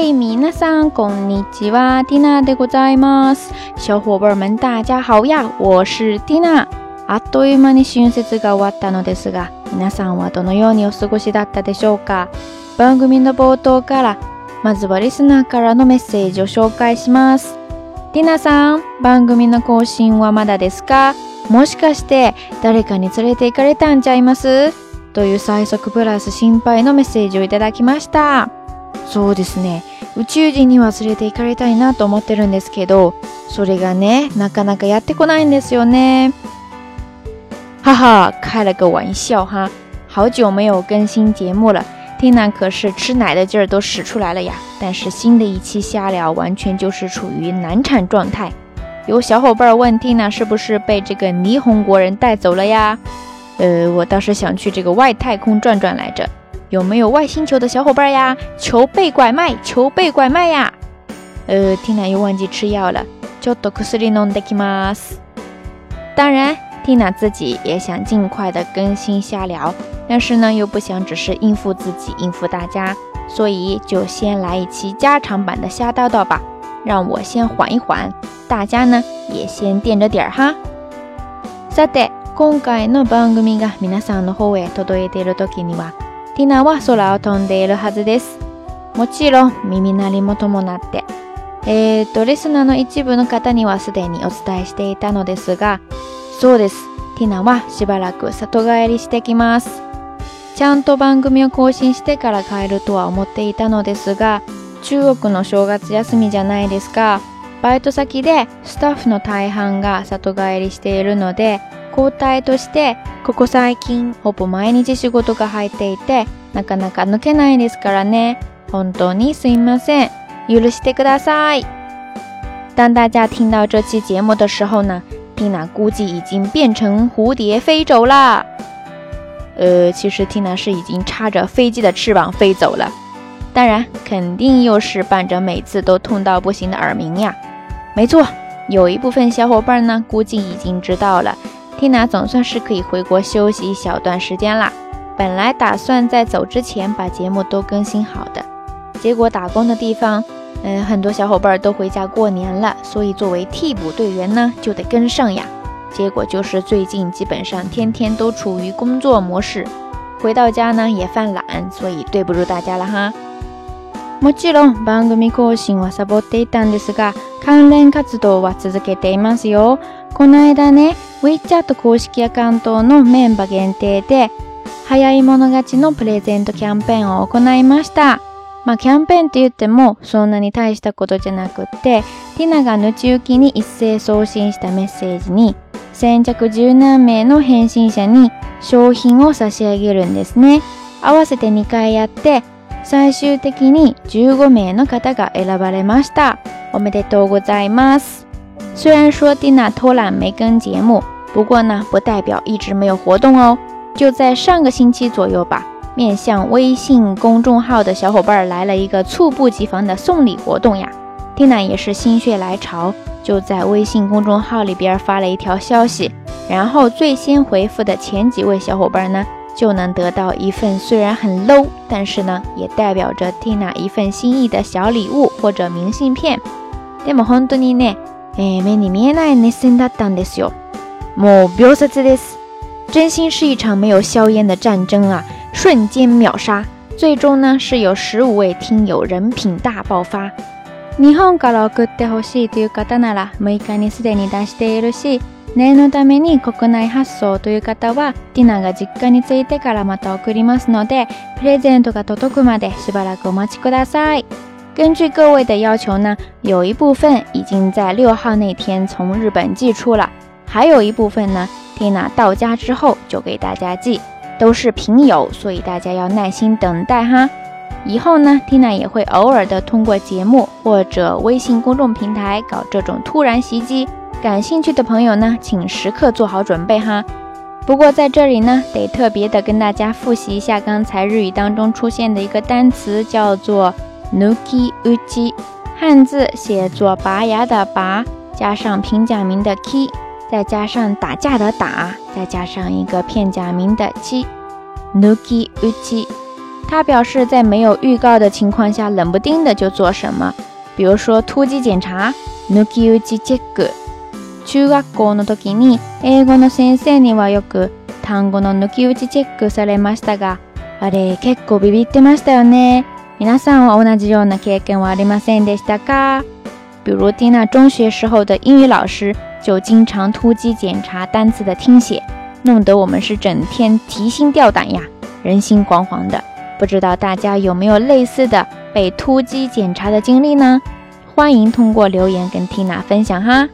嘿，皆さんこんにちは t i でございます。小伙伴们，大家好呀，我是 t i あっという間に春節が終わったのですが、皆さんはどのようにお過ごしだったでしょうか。番組の冒頭から、まずはリスナーからのメッセージを紹介します。Tina さん、番組の更新はまだですかもしかして誰かに連れて行かれたんちゃいますという最速プラス心配のメッセージをいただきました。そうですね。宇宙人に忘れて行かれたいなと思ってるんですけど、それがねなかなかやってこないんですよね。哈哈，开了个玩笑哈。好久没有更新节目了，丁娜可是吃奶的劲儿都使出来了呀。但是新的一期瞎聊完全就是处于难产状态。有小伙伴问丁娜是不是被这个霓虹国人带走了呀？呃，我倒是想去这个外太空转转来着。有没有外星球的小伙伴呀？求被拐卖，求被拐卖呀！呃，Tina 又忘记吃药了。ちょ o と u s i n o n d e k m a s 当然，Tina 自己也想尽快的更新瞎聊，但是呢，又不想只是应付自己、应付大家，所以就先来一期加长版的瞎叨叨吧。让我先缓一缓，大家呢也先垫着点儿哈。さて、今回の番組が皆さんの方へ届いている時には。ティナは空を飛んでいるはずです。もちろん耳鳴りも伴って。えっ、ー、と、リスナーの一部の方にはすでにお伝えしていたのですが、そうです。ティナはしばらく里帰りしてきます。ちゃんと番組を更新してから帰るとは思っていたのですが、中国の正月休みじゃないですか。バイト先でスタッフの大半が里帰りしているので、交代。として、ここ最近ほぼ毎日仕事が入っていて、なかなか抜けないですからね。本当にすいません。許してください。当大家听到这期节目的时候呢，听娜估计已经变成蝴蝶飞走了。呃，其实听娜是已经插着飞机的翅膀飞走了。当然，肯定又是伴着每次都痛到不行的耳鸣呀。没错，有一部分小伙伴呢，估计已经知道了。，Tina 总算是可以回国休息一小段时间啦。本来打算在走之前把节目都更新好的，结果打工的地方，嗯，很多小伙伴都回家过年了，所以作为替补队员呢，就得跟上呀。结果就是最近基本上天天都处于工作模式，回到家呢也犯懒，所以对不住大家了哈。も吉龙、ん番組更新はサボっていたんですが、関連活動は続けていますよ。この間ね、WeChat 公式アカウントのメンバー限定で、早い者勝ちのプレゼントキャンペーンを行いました。まあ、キャンペーンって言っても、そんなに大したことじゃなくって、ティナが後ちきに一斉送信したメッセージに、先着十何名の返信者に商品を差し上げるんですね。合わせて2回やって、最終的に15名の方が選ばれました。おめでとうございます。虽然说蒂娜偷懒没跟节目，不过呢，不代表一直没有活动哦。就在上个星期左右吧，面向微信公众号的小伙伴来了一个猝不及防的送礼活动呀。蒂娜也是心血来潮，就在微信公众号里边发了一条消息，然后最先回复的前几位小伙伴呢，就能得到一份虽然很 low，但是呢，也代表着蒂娜一份心意的小礼物或者明信片。えー、目に見えない熱戦だったんですよ。もう秒殺です。真心是一场没有硝烟的战争啊，瞬间秒杀。最终呢，是有十五位听友人品大爆发。日本から送ってほしいという方なら6日にすでに出しているし、念のために国内発送という方は、ディナが実家に着いてからまた送りますので、プレゼントが届くまでしばらくお待ちください。根据各位的要求呢，有一部分已经在六号那天从日本寄出了，还有一部分呢，Tina 到家之后就给大家寄，都是平邮，所以大家要耐心等待哈。以后呢，Tina 也会偶尔的通过节目或者微信公众平台搞这种突然袭击，感兴趣的朋友呢，请时刻做好准备哈。不过在这里呢，得特别的跟大家复习一下刚才日语当中出现的一个单词，叫做。nukiuchi，汉字写作拔牙的拔，加上平假名的 k，再加上打架的打，再加上一个片假名的 chi，nukiuchi。它表示在没有预告的情况下，冷不丁的就做什么，比如说突击检查，nukiuchi check。中学校の時に英語の先生にはよく単語の nukiuchi チェックされましたが、あれ結構ビビってましたよね。你那算我欧娜基哟，那可跟我立马算得是大咖。比如蒂娜中学时候的英语老师，就经常突击检查单词的听写，弄得我们是整天提心吊胆呀，人心惶惶的。不知道大家有没有类似的被突击检查的经历呢？欢迎通过留言跟蒂娜分享哈。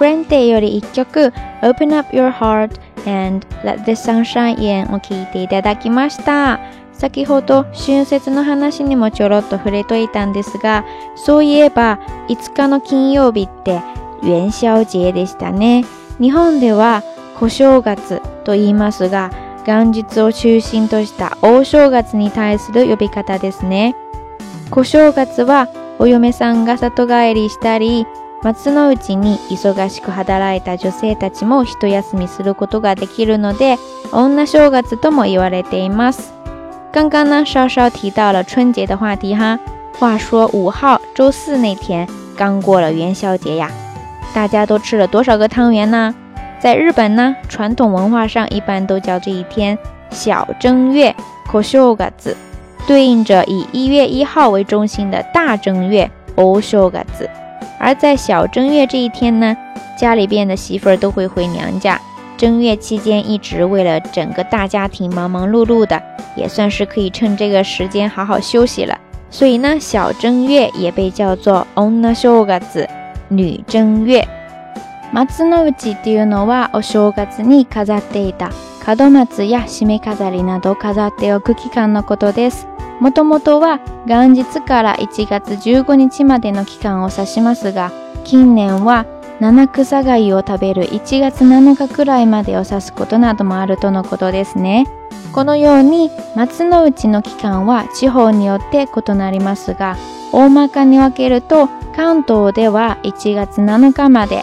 フレンテより1曲 Open Up Your Heart and Let the Sunshine In を聴いていただきました。先ほど春節の話にもちょろっと触れといたんですが、そういえば5日の金曜日って元宵節でしたね。日本では小正月と言いますが、元日を中心とした大正月に対する呼び方ですね。小正月はお嫁さんが里帰りしたり、松のうちに忙しく働いた女性たちも一休みすることができるので、女正月とも言われています。刚刚呢，稍稍提到了春节的话题哈。话说五号周四那天刚过了元宵节呀，大家都吃了多少个汤圆呢？在日本呢，传统文化上一般都叫这一天小正月（こしょうがつ），对应着以一月一号为中心的大正月（おしょうがつ）。而在小正月这一天呢，家里边的媳妇儿都会回娘家。正月期间一直为了整个大家庭忙忙碌碌的，也算是可以趁这个时间好好休息了。所以呢，小正月也被叫做 Onna s h o g a t 女正月）。m a t s u s h i いうのはお正月に飾っていた角松や締め飾りなど飾っておく期間のことです。もともとは元日から1月15日までの期間を指しますが、近年は七草貝を食べる1月7日くらいまでを指すことなどもあるとのことですね。このように松の内の期間は地方によって異なりますが、大まかに分けると関東では1月7日まで、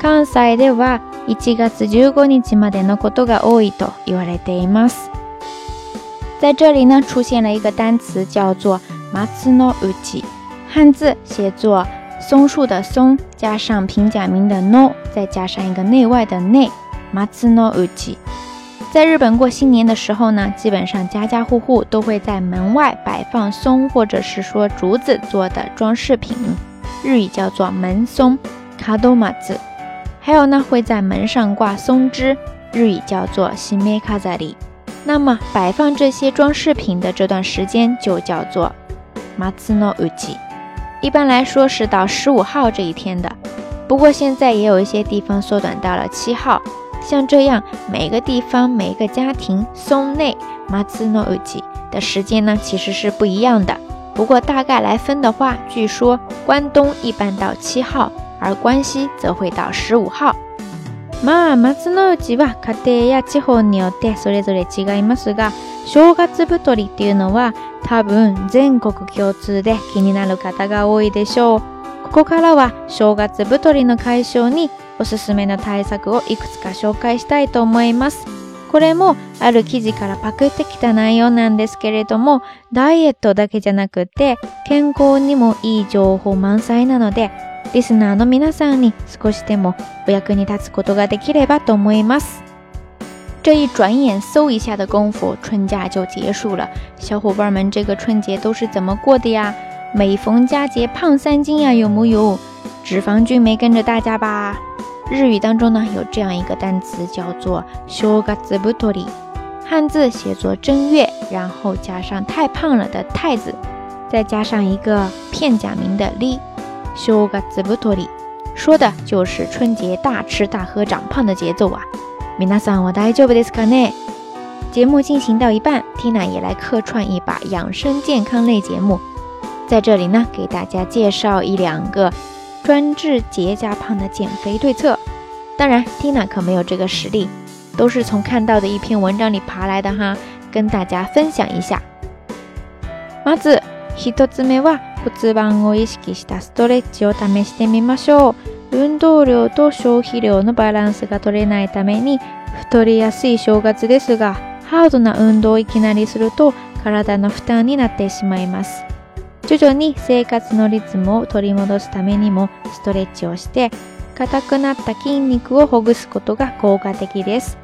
関西では1月15日までのことが多いと言われています。在这里呢，出现了一个单词叫做 matsuno uchi，汉字写作松树的松，加上平假名的 no，再加上一个内外的内 matsuno uchi。在日本过新年的时候呢，基本上家家户户都会在门外摆放松或者是说竹子做的装饰品，日语叫做门松 k a d o m a 还有呢，会在门上挂松枝，日语叫做西梅卡萨里。那么摆放这些装饰品的这段时间就叫做 matsuno u h i 一般来说是到十五号这一天的。不过现在也有一些地方缩短到了七号。像这样，每个地方、每个家庭松内 matsuno u h i 的时间呢，其实是不一样的。不过大概来分的话，据说关东一般到七号，而关西则会到十五号。まあ松の内は家庭や地方によってそれぞれ違いますが正月太りっていうのは多分全国共通で気になる方が多いでしょうここからは正月太りの解消におすすめの対策をいくつか紹介したいと思いますこれもある記事からパクってきた内容なんですけれどもダイエットだけじゃなくて健康にもいい情報満載なのでですかの皆さんに少しでも役に立つことができればと思います。这一转眼，嗖一下的功夫，春假就结束了。小伙伴们，这个春节都是怎么过的呀？每逢佳节胖三斤呀，有木有？脂肪君没跟着大家吧？日语当中呢，有这样一个单词叫做正月，汉字写作正月，然后加上太胖了的太字，再加上一个片假名的リ。小嘎子不托里，说的就是春节大吃大喝长胖的节奏啊！米娜桑，我は大丈夫ですかね？节目进行到一半，Tina 也来客串一把养生健康类节目，在这里呢，给大家介绍一两个专治节假胖的减肥对策。当然，Tina 可没有这个实力，都是从看到的一篇文章里爬来的哈，跟大家分享一下。まず一つ目は。骨盤を意識したストレッチを試してみましょう運動量と消費量のバランスが取れないために太りやすい正月ですがハードな運動をいきなりすると体の負担になってしまいます徐々に生活のリズムを取り戻すためにもストレッチをして硬くなった筋肉をほぐすことが効果的です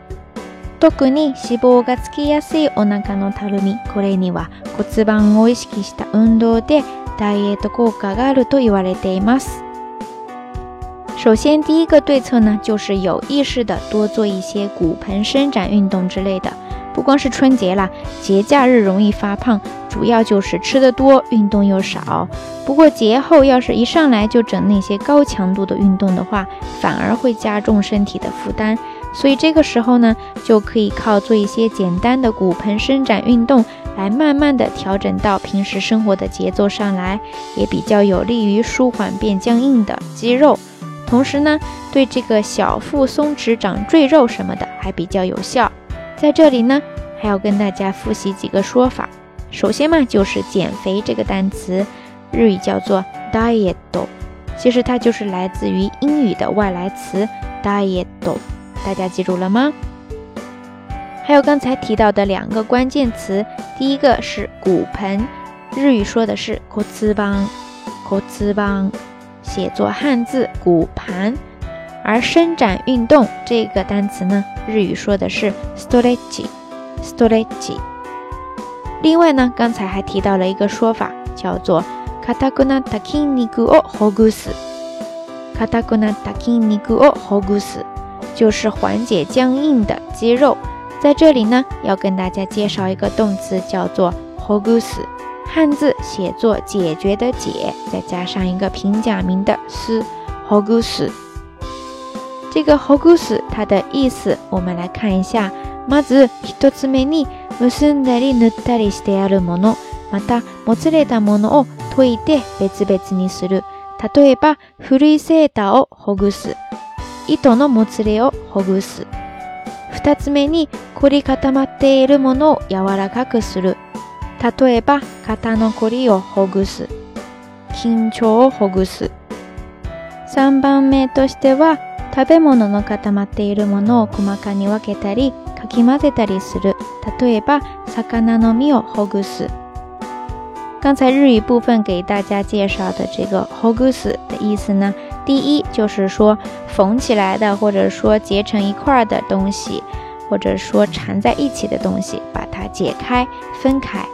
特に脂肪がつきやすいお腹のたるみこれには骨盤を意識した運動で首先，第一个对策呢，就是有意识的多做一些骨盆伸展运动之类的。不光是春节啦，节假日容易发胖，主要就是吃的多，运动又少。不过节后要是一上来就整那些高强度的运动的话，反而会加重身体的负担。所以这个时候呢，就可以靠做一些简单的骨盆伸展运动。来慢慢的调整到平时生活的节奏上来，也比较有利于舒缓变僵硬的肌肉，同时呢，对这个小腹松弛长赘肉什么的还比较有效。在这里呢，还要跟大家复习几个说法。首先嘛，就是减肥这个单词，日语叫做ダ i エ do，其实它就是来自于英语的外来词ダ i エ do。大家记住了吗？还有刚才提到的两个关键词，第一个是骨盆，日语说的是骨瓷邦，骨瓷邦，写作汉字骨盘。而伸展运动这个单词呢，日语说的是 s t r e t c h s t r e t c 另外呢，刚才还提到了一个说法，叫做 katakuna takini gu o hogus，katakuna takini gu o hogus，就是缓解僵硬的肌肉。在这里呢，要跟大家介绍一个动词，叫做“ほぐす”。汉字写作“解决”的“解”，再加上一个平假名的“す”，“ほぐす”。这个“ほぐす”它的意思，我们来看一下：まず、一つ目に結んだり塗ったりしてあるもの、またもつれたものを解いて別々にする。例えば、古いセーターをほぐす、糸のもつれをほぐす。二つ目に凝り固まっているものを柔らかくする。例えば、肩の凝りをほぐす。緊張をほぐす。三番目としては、食べ物の固まっているものを細かに分けたり、かき混ぜたりする。例えば、魚の身をほぐす。刚才日语部分给大家介绍的这个 h o g u s 的意思呢，第一就是说缝起来的，或者说结成一块儿的东西，或者说缠在一起的东西，把它解开、分开。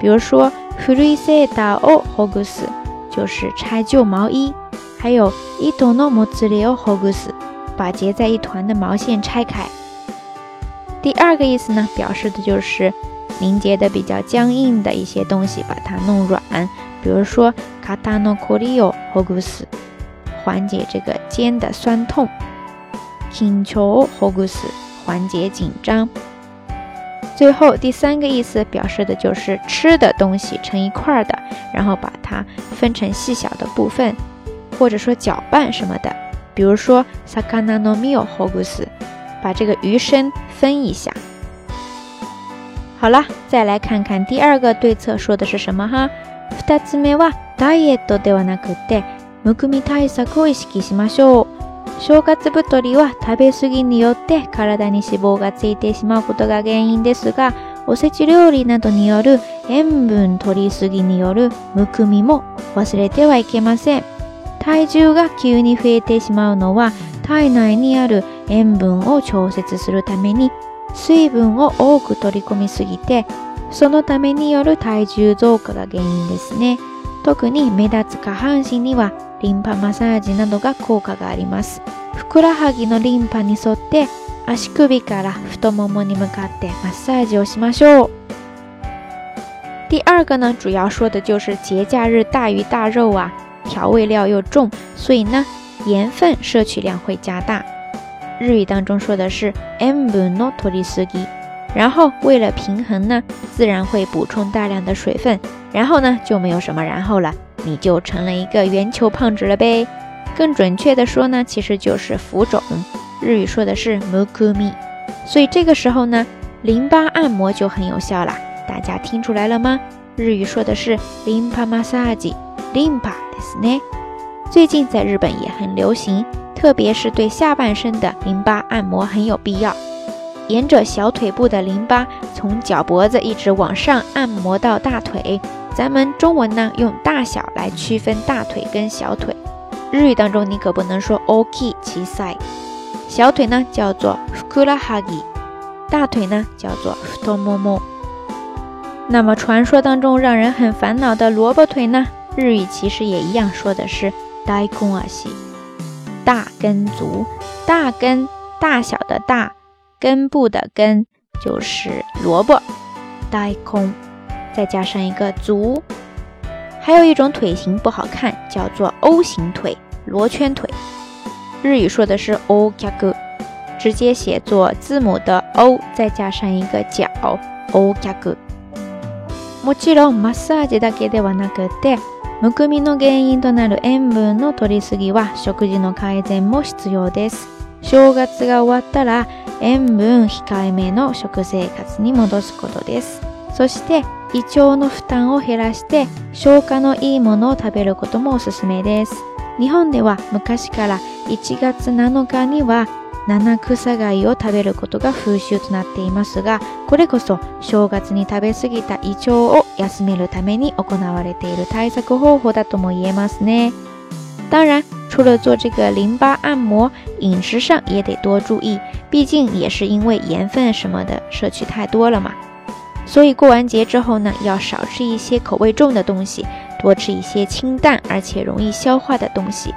比如说 f u r i s e d e o h o g u s 就是拆旧毛衣，还有 idono mozire o h o g u s 把结在一团的毛线拆开。第二个意思呢，表示的就是。凝结的比较僵硬的一些东西，把它弄软，比如说卡 a t a no k u r i o 缓解这个肩的酸痛；请求 n c 斯，缓解紧张。最后第三个意思表示的就是吃的东西成一块儿的，然后把它分成细小的部分，或者说搅拌什么的，比如说 sakana no m i o 把这个鱼身分一下。好了，再来看看第二个对策说的是什么哈。二つ目はダイエットではなくて、むくみ対策を意識しましょう。正月太りは食べ過ぎによって体に脂肪がついてしまうことが原因ですが、おせち料理などによる塩分取りすぎによるむくみも忘れてはいけません。体重が急に増えてしまうのは体内にある塩分を調節するために水分を多く取り込みすぎてそのためによる体重増加が原因ですね特に目立つ下半身にはリンパマッサージなどが効果がありますふくらはぎのリンパに沿って足首から太ももに向かってマッサージをしましょう第二个呢，主要说的就是节假日大鱼大肉啊，调味料又重，所以呢，盐分摄取量会加大。日语当中说的是 “muno torisugi”，然后为了平衡呢，自然会补充大量的水分，然后呢就没有什么然后了，你就成了一个圆球胖子了呗。更准确的说呢，其实就是浮肿，日语说的是 m u k u m i 所以这个时候呢，淋巴按摩就很有效了。大家听出来了吗？日语说的是 “limpa m a s a g i l i m p a ですね。最近在日本也很流行。特别是对下半身的淋巴按摩很有必要，沿着小腿部的淋巴，从脚脖子一直往上按摩到大腿。咱们中文呢用大小来区分大腿跟小腿，日语当中你可不能说 OK 其サ小腿呢叫做 skulahagi，大腿呢叫做 stomomo。那么传说当中让人很烦恼的萝卜腿呢，日语其实也一样说的是だいこ a あ i 大根足，大根大小的“大”，根部的“根”就是萝卜 d 空，i 再加上一个足，还有一种腿型不好看，叫做 O 型腿，罗圈腿。日语说的是 o k a g 直接写作字母的 O，再加上一个脚 o-kago。目击了マッサージだけではなくて。むくみの原因となる塩分の摂りすぎは食事の改善も必要です正月が終わったら塩分控えめの食生活に戻すことですそして胃腸の負担を減らして消化のいいものを食べることもおすすめです日本では昔から1月7日には七草クを食べることが風習となっていますが、これこそ正月に食べ過ぎた胃腸を休めるために行われている対策方法だと言えますね。当然，除了做这个淋巴按摩，饮食上也得多注意，毕竟也是因为盐分什么的摄取太多了嘛。所以过完节之后呢，要少吃一些口味重的东西，多吃一些清淡而且容易消化的东西。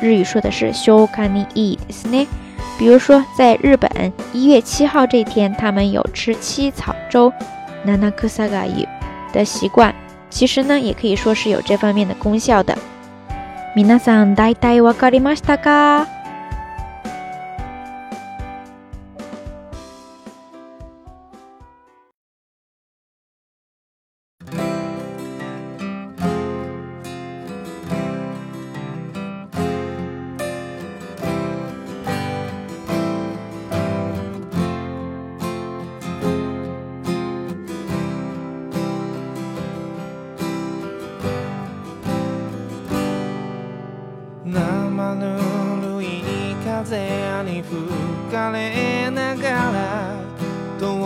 日语说的是「消化にいいですね」。比如说，在日本一月七号这天，他们有吃七草粥 （nanakusa yu） 的习惯。其实呢，也可以说是有这方面的功效的。皆さん、大体わかりましたか？ぬるい風に吹かれながら東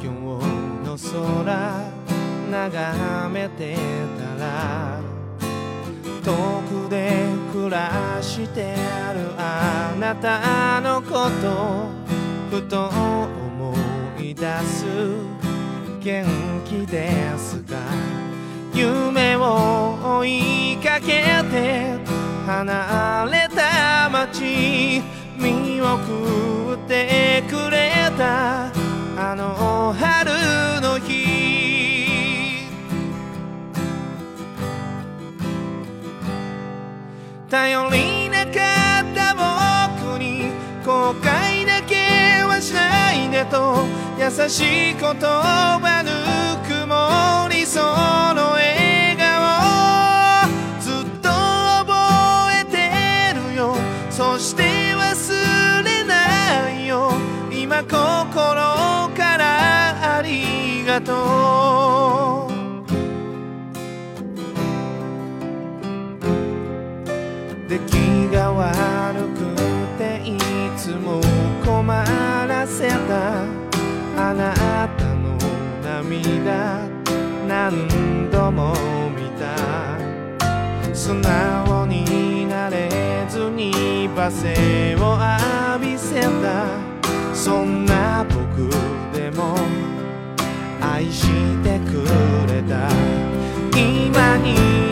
京の空眺めてたら遠くで暮らしてあるあなたのことふと思い出す元気ですか夢を追いかけて離れた街見送ってくれたあの春の日頼りなかった僕に後悔だけはしないでと優しい言葉涙何度も見た素直になれずに罵声を浴びせたそんな僕でも愛してくれた今に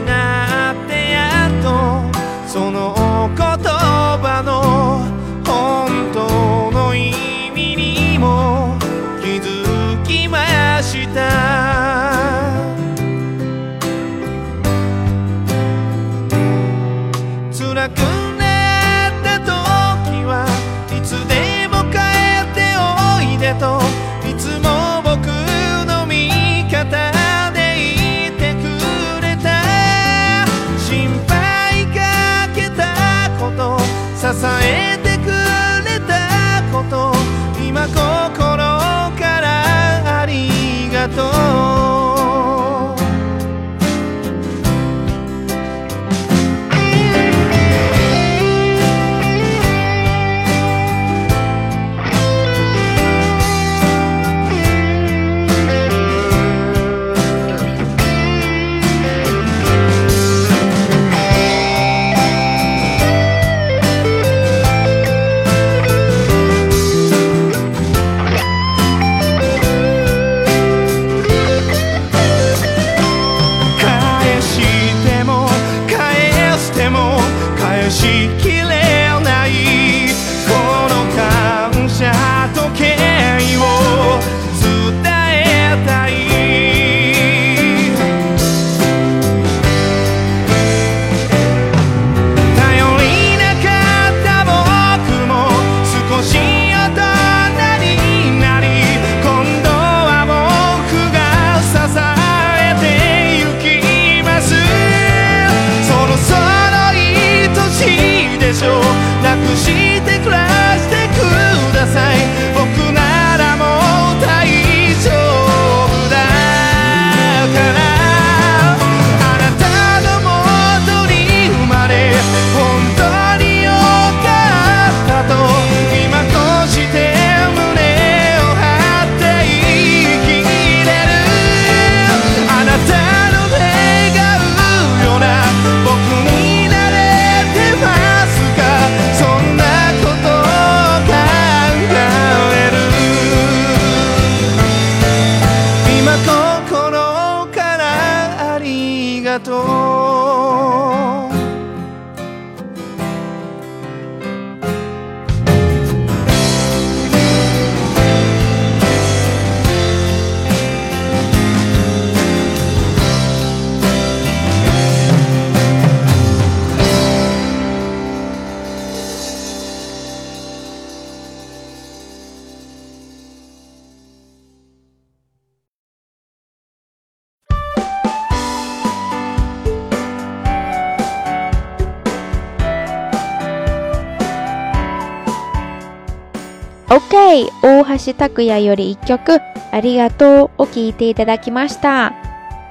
おはしタクヤより一曲。ありがとう。オッケーいただきました。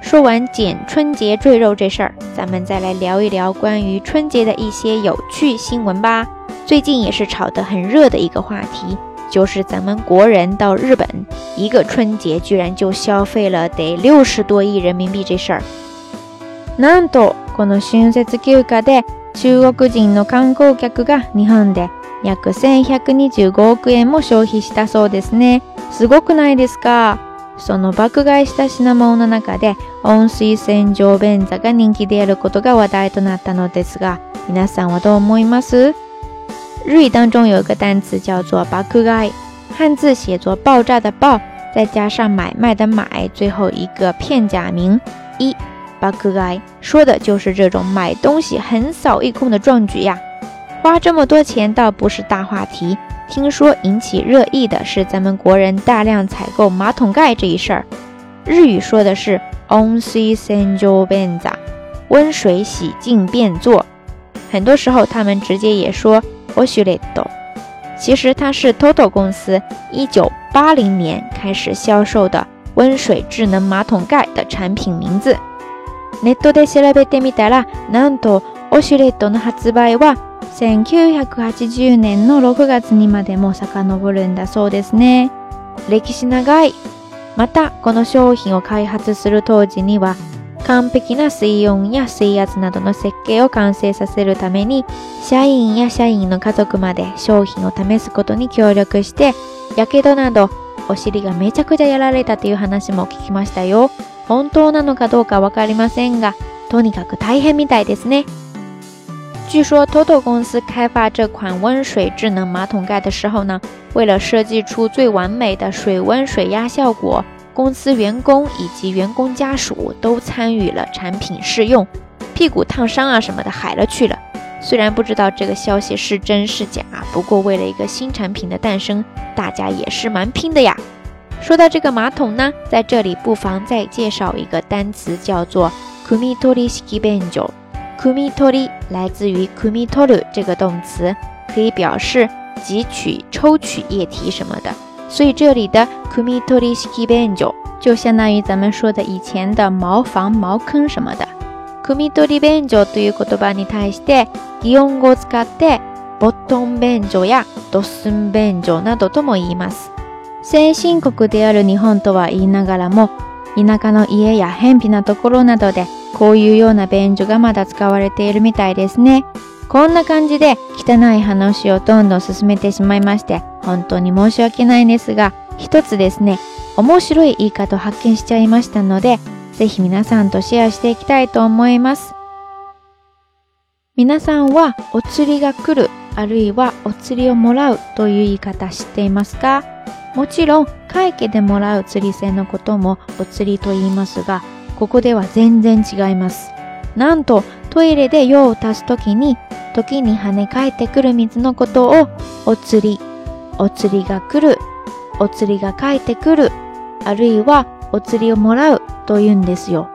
说完减春节赘肉这事儿，咱们再来聊一聊关于春节的一些有趣新闻吧。最近也是炒得很热的一个话题，就是咱们国人到日本一个春节居然就消费了得六十多亿人民币这事儿。なんと、この春節休暇で、中国人の観光客が日本で。約1125億円も消費したそうですね。すごくないですかその爆買いした品物の中で温水洗浄便座が人気であることが話題となったのですが、皆さんはどう思います日语当中有一个单词叫做“爆盖”，汉字写作“爆炸”的“爆”，再加上买卖的“买”，最后一个片假名“一”。爆盖说的就是这种买东西横扫一空的壮举呀。花这么多钱倒不是大话题。听说引起热议的是咱们国人大量采购马桶盖这一事儿。日语说的是 o n n s s i e o benza”，温水洗净便座。很多时候他们直接也说オシュ e ット。其实它是 TOTO 公司一九八零年开始销售的温水智能马桶盖的产品名字。ネットで調べてみたら、なんとオシュレットの発売は1980年の6月にまでも遡るんだそうですね。歴史長い。また、この商品を開発する当時には、完璧な水温や水圧などの設計を完成させるために、社員や社員の家族まで商品を試すことに協力して、やけどなど、お尻がめちゃくちゃやられたという話も聞きましたよ。本当なのかどうかわかりませんが、とにかく大変みたいですね。据说，Toto 公司开发这款温水智能马桶盖的时候呢，为了设计出最完美的水温、水压效果，公司员工以及员工家属都参与了产品试用，屁股烫伤啊什么的，海了去了。虽然不知道这个消息是真是假，不过为了一个新产品的诞生，大家也是蛮拼的呀。说到这个马桶呢，在这里不妨再介绍一个单词，叫做 “Kumitoshi k i b e n j o kumitori 来自于 kumitoru 这个动词，可以表示汲取、抽取液体什么的。所以这里的 kumitori shiki benjo 就相当于咱们说的以前的茅房、茅坑什么的。kumitori benjo という言葉に対して、擬音語を使って、ボットン便所やドスン便所などとも言います。先進国である日本とは言いながらも、田舎の家や偏僻なところなどでこういうような便所がまだ使われているみたいですね。こんな感じで汚い話をどんどん進めてしまいまして本当に申し訳ないんですが一つですね面白い言い方を発見しちゃいましたのでぜひ皆さんとシェアしていきたいと思います。皆さんはお釣りが来るあるいはお釣りをもらうという言い方知っていますかもちろん、会計でもらう釣り銭のこともお釣りと言いますが、ここでは全然違います。なんと、トイレで用を足すときに、時に跳ね返ってくる水のことを、お釣り、お釣りが来る、お釣りが返ってくる、あるいはお釣りをもらうと言うんですよ。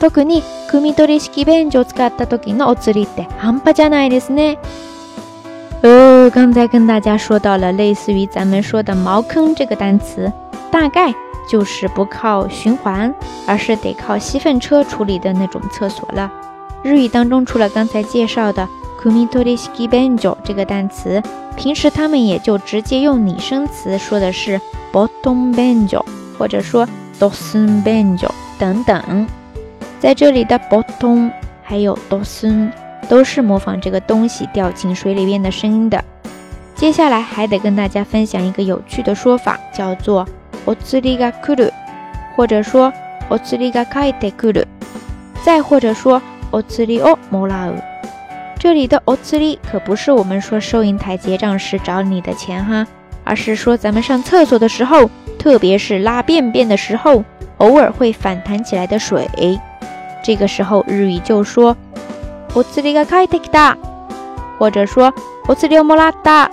特に、汲み取り式便所を使った時のお釣りって半端じゃないですね。哦，刚才跟大家说到了类似于咱们说的“茅坑”这个单词，大概就是不靠循环，而是得靠吸粪车处理的那种厕所了。日语当中除了刚才介绍的 “kumitori s k i b e n t o 这个单词，平时他们也就直接用拟声词说的是 b o t t o m benjo” 或者说 “dosun benjo” 等等。在这里的 b o t t o m 还有 “dosun”。都是模仿这个东西掉进水里面的声音的。接下来还得跟大家分享一个有趣的说法，叫做“オツリガクル”，或者说“オツリガカイテクル”，再或者说“オツリオモラウ”。这里的“オツリ”可不是我们说收银台结账时找你的钱哈，而是说咱们上厕所的时候，特别是拉便便的时候，偶尔会反弹起来的水。这个时候日语就说。我吃了一个开太大，或者说我吃了一个麻辣大，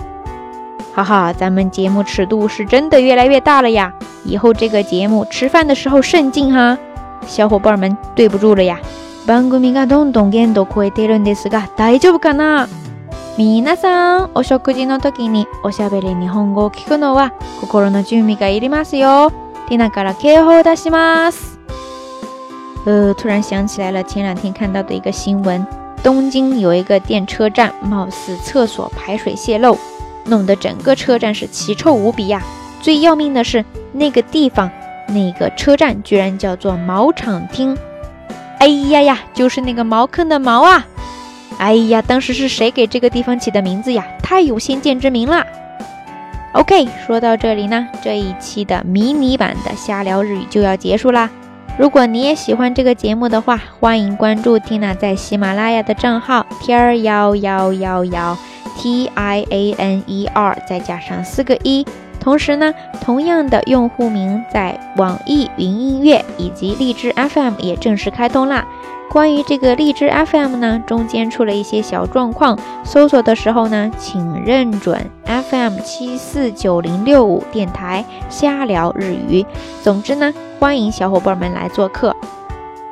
哈哈，咱们节目尺度是真的越来越大了呀！以后这个节目吃饭的时候慎进哈，小伙伴们对不住了呀。バンクミがどんどん言っとくえでるんですが、大丈夫かな？皆さん、お食事の時におしゃべり日本語を聞くのは心の準備がいりますよ。丁寧から気をつけてします。呃，突然想起来了，前两天看到的一个新闻。东京有一个电车站，貌似厕所排水泄漏，弄得整个车站是奇臭无比呀！最要命的是那个地方，那个车站居然叫做“茅场町”，哎呀呀，就是那个茅坑的茅啊！哎呀，当时是谁给这个地方起的名字呀？太有先见之明了！OK，说到这里呢，这一期的迷你版的瞎聊日语就要结束啦。如果你也喜欢这个节目的话，欢迎关注缇娜在喜马拉雅的账号 t 天幺幺幺幺 T I A N E R 再加上四个一。同时呢，同样的用户名在网易云音乐以及荔枝 FM 也正式开通啦。关于这个荔枝 FM 呢，中间出了一些小状况，搜索的时候呢，请认准 FM 七四九零六五电台瞎聊日语。总之呢，欢迎小伙伴们来做客。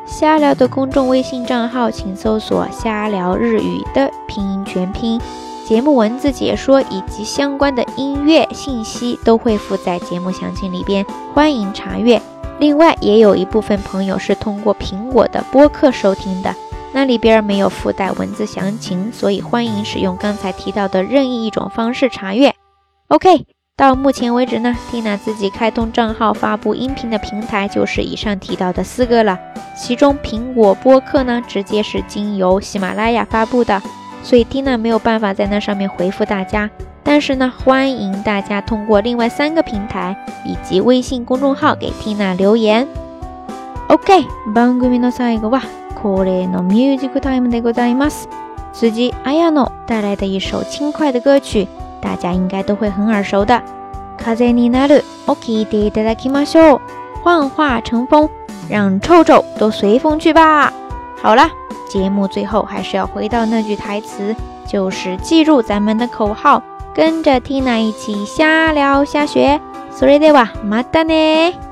瞎聊的公众微信账号，请搜索“瞎聊日语”的拼音全拼。节目文字解说以及相关的音乐信息都会附在节目详情里边，欢迎查阅。另外，也有一部分朋友是通过苹果的播客收听的，那里边没有附带文字详情，所以欢迎使用刚才提到的任意一种方式查阅。OK，到目前为止呢，蒂娜自己开通账号发布音频的平台就是以上提到的四个了，其中苹果播客呢，直接是经由喜马拉雅发布的，所以蒂娜没有办法在那上面回复大家。但是呢，欢迎大家通过另外三个平台以及微信公众号给 Tina 留言。OK，番組の最後は哇，これのミュージックタイムでございます。随机 a y n o 带来的一首轻快的歌曲，大家应该都会很耳熟的。なる、に慣れ、OK ただきましょう。幻化成风，让臭臭都随风去吧。好了，节目最后还是要回到那句台词，就是记住咱们的口号。跟着 Tina 一起下聊下雪 s o r は d たね。达